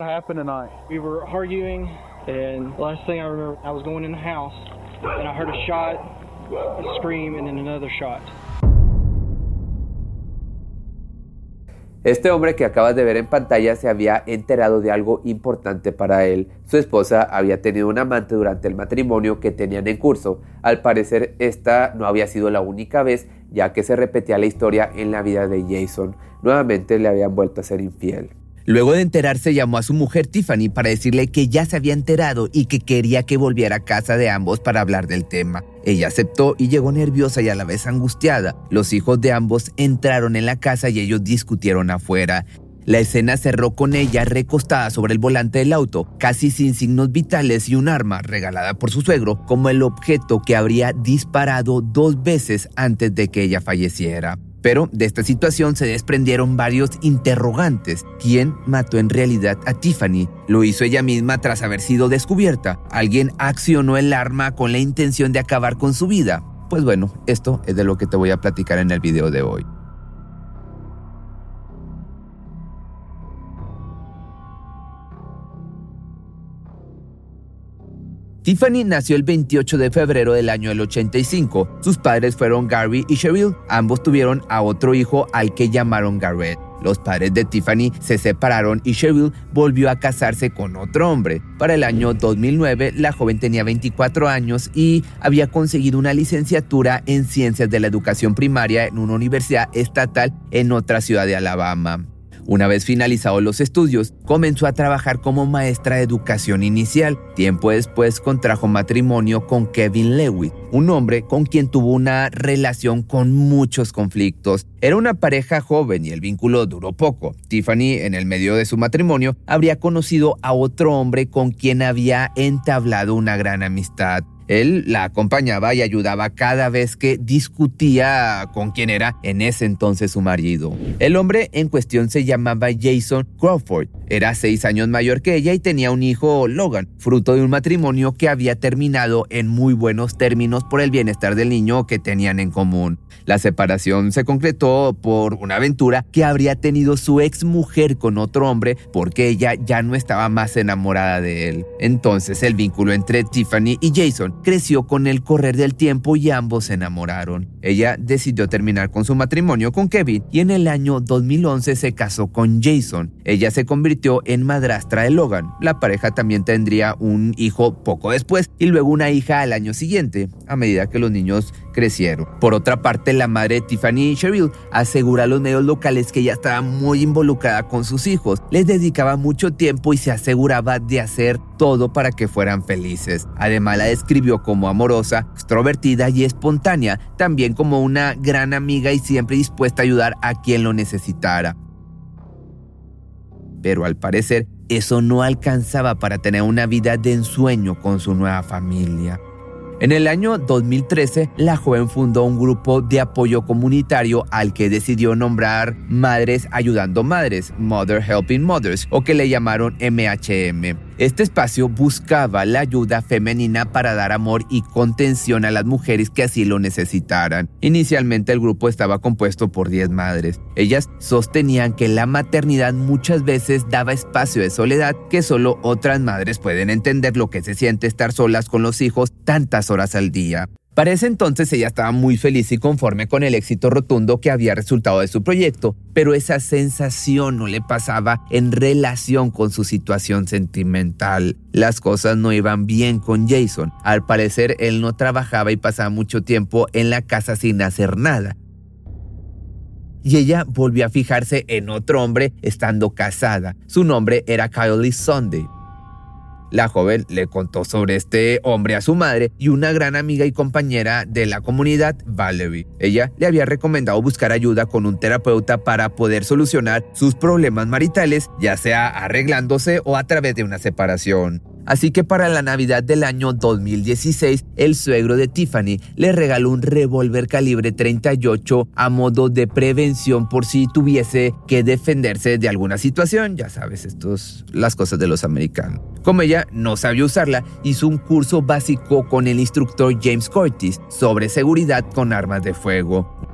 What happened tonight? We were arguing, and last thing I remember, I was going in the house, and I heard a shot, a scream, and then another shot. Este hombre que acabas de ver en pantalla se había enterado de algo importante para él. Su esposa había tenido un amante durante el matrimonio que tenían en curso. Al parecer esta no había sido la única vez ya que se repetía la historia en la vida de Jason. Nuevamente le habían vuelto a ser infiel. Luego de enterarse llamó a su mujer Tiffany para decirle que ya se había enterado y que quería que volviera a casa de ambos para hablar del tema. Ella aceptó y llegó nerviosa y a la vez angustiada. Los hijos de ambos entraron en la casa y ellos discutieron afuera. La escena cerró con ella recostada sobre el volante del auto, casi sin signos vitales y un arma regalada por su suegro como el objeto que habría disparado dos veces antes de que ella falleciera. Pero de esta situación se desprendieron varios interrogantes. ¿Quién mató en realidad a Tiffany? ¿Lo hizo ella misma tras haber sido descubierta? ¿Alguien accionó el arma con la intención de acabar con su vida? Pues bueno, esto es de lo que te voy a platicar en el video de hoy. Tiffany nació el 28 de febrero del año del 85. Sus padres fueron Gary y Cheryl. Ambos tuvieron a otro hijo al que llamaron Garrett. Los padres de Tiffany se separaron y Cheryl volvió a casarse con otro hombre. Para el año 2009, la joven tenía 24 años y había conseguido una licenciatura en ciencias de la educación primaria en una universidad estatal en otra ciudad de Alabama. Una vez finalizados los estudios, comenzó a trabajar como maestra de educación inicial. Tiempo después contrajo matrimonio con Kevin Lewis, un hombre con quien tuvo una relación con muchos conflictos. Era una pareja joven y el vínculo duró poco. Tiffany, en el medio de su matrimonio, habría conocido a otro hombre con quien había entablado una gran amistad. Él la acompañaba y ayudaba cada vez que discutía con quien era en ese entonces su marido. El hombre en cuestión se llamaba Jason Crawford. Era seis años mayor que ella y tenía un hijo, Logan, fruto de un matrimonio que había terminado en muy buenos términos por el bienestar del niño que tenían en común. La separación se concretó por una aventura que habría tenido su ex mujer con otro hombre porque ella ya no estaba más enamorada de él. Entonces el vínculo entre Tiffany y Jason creció con el correr del tiempo y ambos se enamoraron. Ella decidió terminar con su matrimonio con Kevin y en el año 2011 se casó con Jason. Ella se convirtió en madrastra de Logan. La pareja también tendría un hijo poco después y luego una hija al año siguiente, a medida que los niños crecieron. Por otra parte, la madre Tiffany Cheryl asegura a los medios locales que ella estaba muy involucrada con sus hijos, les dedicaba mucho tiempo y se aseguraba de hacer todo para que fueran felices. Además la describió como amorosa, extrovertida y espontánea, también como una gran amiga y siempre dispuesta a ayudar a quien lo necesitara. Pero al parecer eso no alcanzaba para tener una vida de ensueño con su nueva familia. En el año 2013, la joven fundó un grupo de apoyo comunitario al que decidió nombrar Madres Ayudando Madres, Mother Helping Mothers, o que le llamaron MHM. Este espacio buscaba la ayuda femenina para dar amor y contención a las mujeres que así lo necesitaran. Inicialmente el grupo estaba compuesto por 10 madres. Ellas sostenían que la maternidad muchas veces daba espacio de soledad, que solo otras madres pueden entender lo que se siente estar solas con los hijos tantas horas al día. Para ese entonces ella estaba muy feliz y conforme con el éxito rotundo que había resultado de su proyecto, pero esa sensación no le pasaba en relación con su situación sentimental. Las cosas no iban bien con Jason. Al parecer él no trabajaba y pasaba mucho tiempo en la casa sin hacer nada. Y ella volvió a fijarse en otro hombre estando casada. Su nombre era Kylie Sunday. La joven le contó sobre este hombre a su madre y una gran amiga y compañera de la comunidad, Valerie. Ella le había recomendado buscar ayuda con un terapeuta para poder solucionar sus problemas maritales, ya sea arreglándose o a través de una separación. Así que para la Navidad del año 2016, el suegro de Tiffany le regaló un revólver calibre 38 a modo de prevención por si tuviese que defenderse de alguna situación. Ya sabes, estos las cosas de los americanos. Como ella no sabía usarla, hizo un curso básico con el instructor James Curtis sobre seguridad con armas de fuego.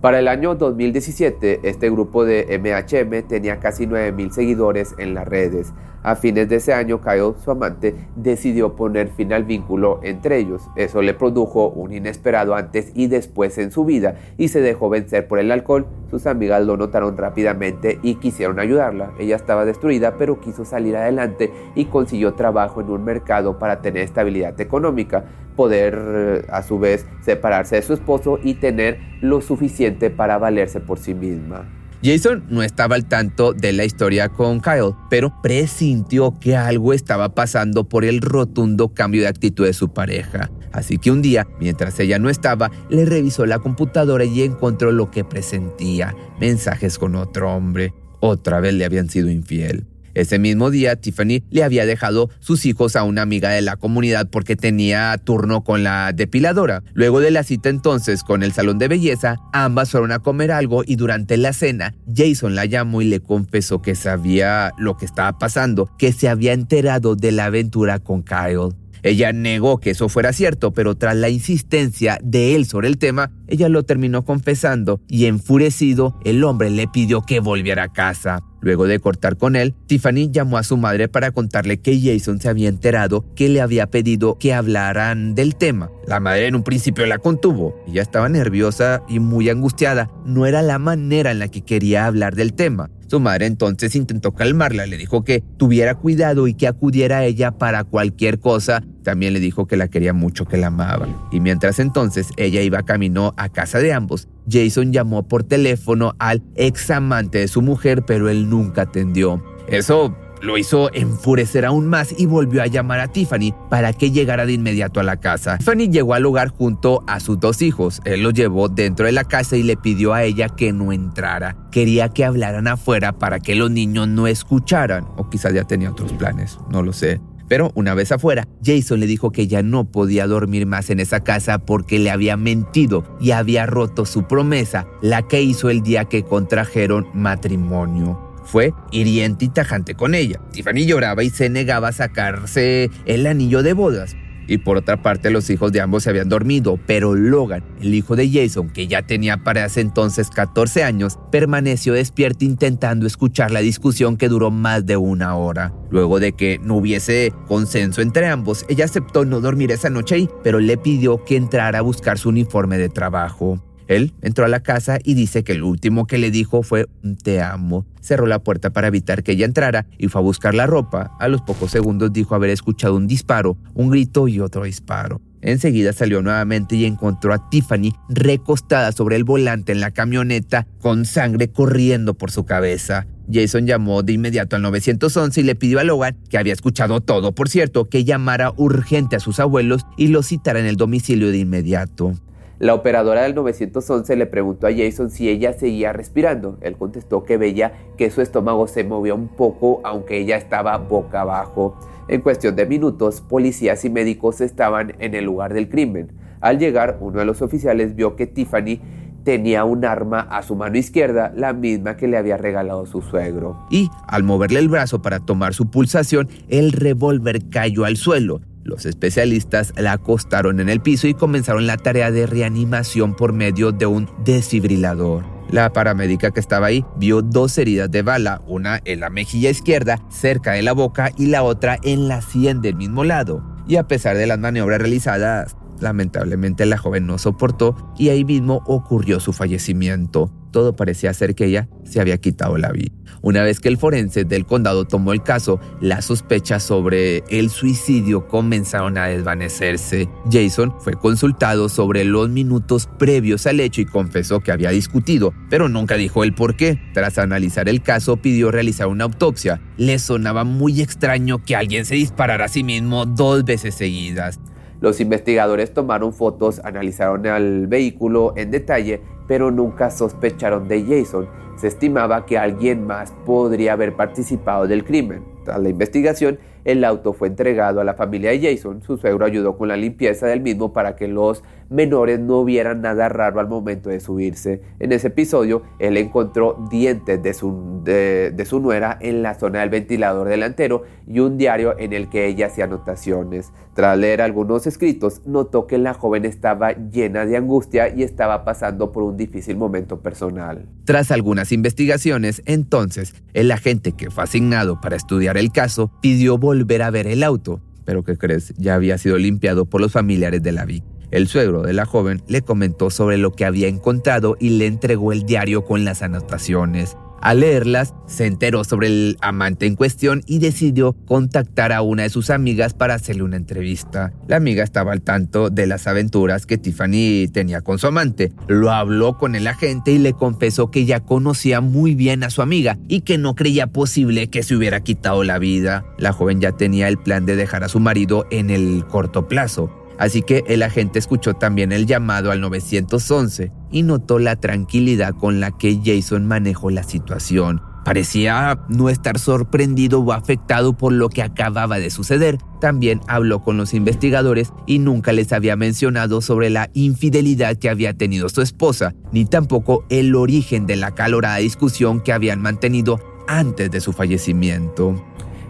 Para el año 2017, este grupo de MHM tenía casi 9.000 seguidores en las redes. A fines de ese año, Kyle, su amante, decidió poner fin al vínculo entre ellos. Eso le produjo un inesperado antes y después en su vida y se dejó vencer por el alcohol. Sus amigas lo notaron rápidamente y quisieron ayudarla. Ella estaba destruida, pero quiso salir adelante y consiguió trabajo en un mercado para tener estabilidad económica, poder eh, a su vez separarse de su esposo y tener lo suficiente para valerse por sí misma. Jason no estaba al tanto de la historia con Kyle, pero presintió que algo estaba pasando por el rotundo cambio de actitud de su pareja. Así que un día, mientras ella no estaba, le revisó la computadora y encontró lo que presentía, mensajes con otro hombre. Otra vez le habían sido infiel. Ese mismo día, Tiffany le había dejado sus hijos a una amiga de la comunidad porque tenía turno con la depiladora. Luego de la cita entonces con el salón de belleza, ambas fueron a comer algo y durante la cena, Jason la llamó y le confesó que sabía lo que estaba pasando, que se había enterado de la aventura con Kyle. Ella negó que eso fuera cierto, pero tras la insistencia de él sobre el tema, ella lo terminó confesando y enfurecido, el hombre le pidió que volviera a casa. Luego de cortar con él, Tiffany llamó a su madre para contarle que Jason se había enterado que le había pedido que hablaran del tema. La madre en un principio la contuvo. Ella estaba nerviosa y muy angustiada. No era la manera en la que quería hablar del tema. Su madre entonces intentó calmarla, le dijo que tuviera cuidado y que acudiera a ella para cualquier cosa. También le dijo que la quería mucho, que la amaba. Y mientras entonces ella iba camino a casa de ambos, Jason llamó por teléfono al ex amante de su mujer, pero él nunca atendió. Eso lo hizo enfurecer aún más y volvió a llamar a Tiffany para que llegara de inmediato a la casa. Tiffany llegó al hogar junto a sus dos hijos. Él los llevó dentro de la casa y le pidió a ella que no entrara. Quería que hablaran afuera para que los niños no escucharan. O quizás ya tenía otros planes, no lo sé. Pero una vez afuera, Jason le dijo que ya no podía dormir más en esa casa porque le había mentido y había roto su promesa, la que hizo el día que contrajeron matrimonio fue hiriente y tajante con ella. Tiffany lloraba y se negaba a sacarse el anillo de bodas. Y por otra parte, los hijos de ambos se habían dormido, pero Logan, el hijo de Jason, que ya tenía para ese entonces 14 años, permaneció despierto intentando escuchar la discusión que duró más de una hora. Luego de que no hubiese consenso entre ambos, ella aceptó no dormir esa noche ahí, pero le pidió que entrara a buscar su uniforme de trabajo. Él entró a la casa y dice que lo último que le dijo fue te amo. Cerró la puerta para evitar que ella entrara y fue a buscar la ropa. A los pocos segundos dijo haber escuchado un disparo, un grito y otro disparo. Enseguida salió nuevamente y encontró a Tiffany recostada sobre el volante en la camioneta con sangre corriendo por su cabeza. Jason llamó de inmediato al 911 y le pidió a Logan, que había escuchado todo, por cierto, que llamara urgente a sus abuelos y lo citara en el domicilio de inmediato. La operadora del 911 le preguntó a Jason si ella seguía respirando. Él contestó que veía que su estómago se movía un poco aunque ella estaba boca abajo. En cuestión de minutos, policías y médicos estaban en el lugar del crimen. Al llegar, uno de los oficiales vio que Tiffany tenía un arma a su mano izquierda, la misma que le había regalado su suegro. Y al moverle el brazo para tomar su pulsación, el revólver cayó al suelo. Los especialistas la acostaron en el piso y comenzaron la tarea de reanimación por medio de un desfibrilador. La paramédica que estaba ahí vio dos heridas de bala, una en la mejilla izquierda, cerca de la boca, y la otra en la sien del mismo lado. Y a pesar de las maniobras realizadas, lamentablemente la joven no soportó y ahí mismo ocurrió su fallecimiento todo parecía ser que ella se había quitado la vida. Una vez que el forense del condado tomó el caso, las sospechas sobre el suicidio comenzaron a desvanecerse. Jason fue consultado sobre los minutos previos al hecho y confesó que había discutido, pero nunca dijo el por qué. Tras analizar el caso, pidió realizar una autopsia. Le sonaba muy extraño que alguien se disparara a sí mismo dos veces seguidas. Los investigadores tomaron fotos, analizaron el vehículo en detalle, pero nunca sospecharon de Jason. Se estimaba que alguien más podría haber participado del crimen. Tras la investigación, el auto fue entregado a la familia de Jason. Su suegro ayudó con la limpieza del mismo para que los menores no vieran nada raro al momento de subirse. En ese episodio, él encontró dientes de su, de, su nuera en la zona del ventilador delantero y un diario en el que ella hacía anotaciones. Tras leer algunos escritos, notó que la joven estaba llena de angustia y estaba pasando por un difícil momento personal. Tras algunas investigaciones, entonces, el agente que fue asignado para estudiar el caso pidió a ver el auto, pero ¿qué crees? Ya había sido limpiado por los familiares de la víctima. El suegro de la joven le comentó sobre lo que había encontrado y le entregó el diario con las anotaciones. Al leerlas, se enteró sobre el amante en cuestión y decidió contactar a una de sus amigas para hacerle una entrevista. La amiga estaba al tanto de las aventuras que Tiffany tenía con su amante. Lo habló con el agente y le confesó que ya conocía muy bien a su amiga y que no creía posible que se hubiera quitado la vida. La joven ya tenía el plan de dejar a su marido en el corto plazo. Así que el agente escuchó también el llamado al 911 y notó la tranquilidad con la que Jason manejó la situación. Parecía no estar sorprendido o afectado por lo que acababa de suceder. También habló con los investigadores y nunca les había mencionado sobre la infidelidad que había tenido su esposa, ni tampoco el origen de la calorada discusión que habían mantenido antes de su fallecimiento.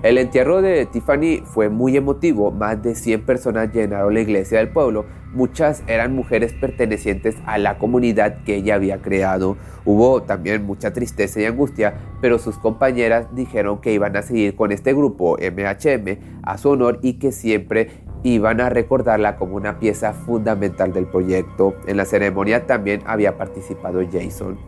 El entierro de Tiffany fue muy emotivo, más de 100 personas llenaron la iglesia del pueblo, muchas eran mujeres pertenecientes a la comunidad que ella había creado. Hubo también mucha tristeza y angustia, pero sus compañeras dijeron que iban a seguir con este grupo MHM a su honor y que siempre iban a recordarla como una pieza fundamental del proyecto. En la ceremonia también había participado Jason.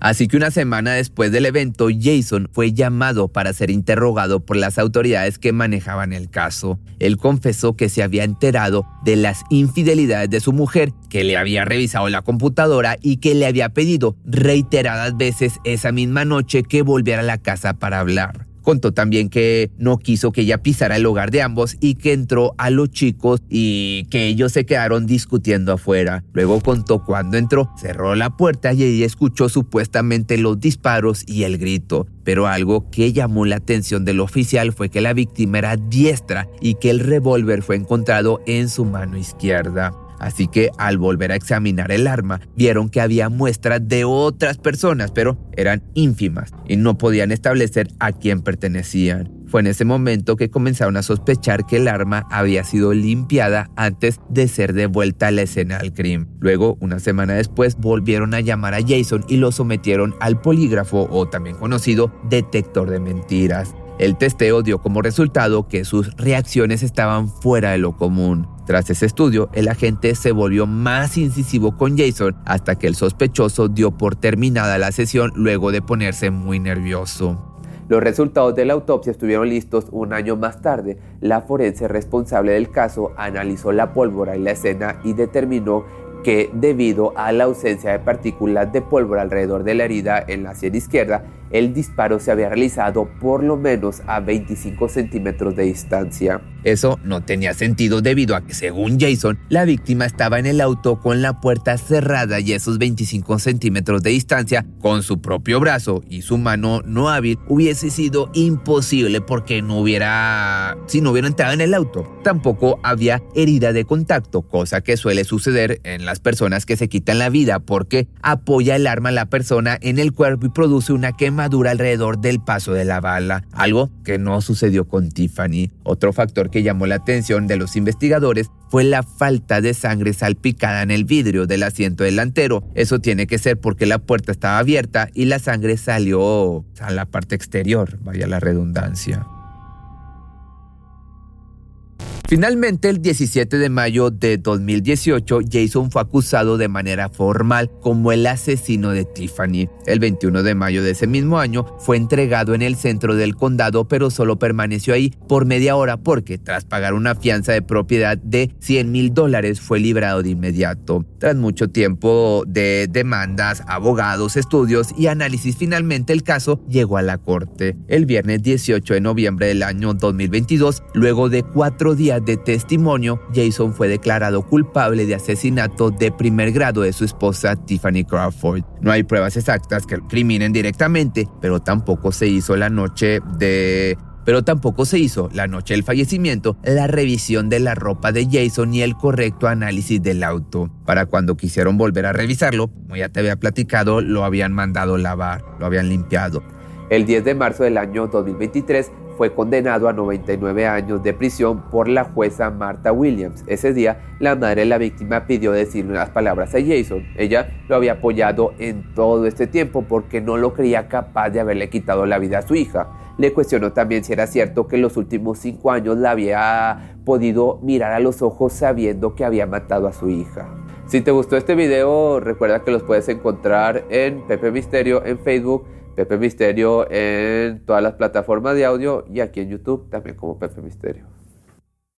Así que una semana después del evento, Jason fue llamado para ser interrogado por las autoridades que manejaban el caso. Él confesó que se había enterado de las infidelidades de su mujer, que le había revisado la computadora y que le había pedido reiteradas veces esa misma noche que volviera a la casa para hablar. Contó también que no quiso que ella pisara el hogar de ambos y que entró a los chicos y que ellos se quedaron discutiendo afuera. Luego contó cuando entró, cerró la puerta y ella escuchó supuestamente los disparos y el grito. Pero algo que llamó la atención del oficial fue que la víctima era diestra y que el revólver fue encontrado en su mano izquierda. Así que al volver a examinar el arma, vieron que había muestras de otras personas, pero eran ínfimas y no podían establecer a quién pertenecían. Fue en ese momento que comenzaron a sospechar que el arma había sido limpiada antes de ser devuelta a la escena del crimen. Luego, una semana después, volvieron a llamar a Jason y lo sometieron al polígrafo o también conocido detector de mentiras. El testeo dio como resultado que sus reacciones estaban fuera de lo común. Tras ese estudio, el agente se volvió más incisivo con Jason hasta que el sospechoso dio por terminada la sesión luego de ponerse muy nervioso. Los resultados de la autopsia estuvieron listos un año más tarde. La forense responsable del caso analizó la pólvora y la escena y determinó que debido a la ausencia de partículas de pólvora alrededor de la herida en la sien izquierda, el disparo se había realizado por lo menos a 25 centímetros de distancia. Eso no tenía sentido debido a que, según Jason, la víctima estaba en el auto con la puerta cerrada y esos 25 centímetros de distancia con su propio brazo y su mano no hábil hubiese sido imposible porque no hubiera, si no hubiera entrado en el auto. Tampoco había herida de contacto, cosa que suele suceder en las personas que se quitan la vida porque apoya el arma a la persona en el cuerpo y produce una quema dura alrededor del paso de la bala, algo que no sucedió con Tiffany. Otro factor que llamó la atención de los investigadores fue la falta de sangre salpicada en el vidrio del asiento delantero. Eso tiene que ser porque la puerta estaba abierta y la sangre salió a la parte exterior, vaya la redundancia. Finalmente, el 17 de mayo de 2018, Jason fue acusado de manera formal como el asesino de Tiffany. El 21 de mayo de ese mismo año fue entregado en el centro del condado, pero solo permaneció ahí por media hora porque tras pagar una fianza de propiedad de 100 mil dólares fue librado de inmediato. Tras mucho tiempo de demandas, abogados, estudios y análisis, finalmente el caso llegó a la corte. El viernes 18 de noviembre del año 2022, luego de cuatro días de testimonio, Jason fue declarado culpable de asesinato de primer grado de su esposa Tiffany Crawford. No hay pruebas exactas que lo criminen directamente, pero tampoco se hizo la noche de pero tampoco se hizo, la noche del fallecimiento, la revisión de la ropa de Jason ni el correcto análisis del auto. Para cuando quisieron volver a revisarlo, como ya te había platicado, lo habían mandado lavar, lo habían limpiado. El 10 de marzo del año 2023 fue condenado a 99 años de prisión por la jueza Martha Williams. Ese día, la madre de la víctima pidió decirle unas palabras a Jason. Ella lo había apoyado en todo este tiempo porque no lo creía capaz de haberle quitado la vida a su hija. Le cuestionó también si era cierto que en los últimos cinco años la había podido mirar a los ojos sabiendo que había matado a su hija. Si te gustó este video, recuerda que los puedes encontrar en Pepe Misterio en Facebook Pepe Misterio en todas las plataformas de audio y aquí en YouTube también como Pepe Misterio.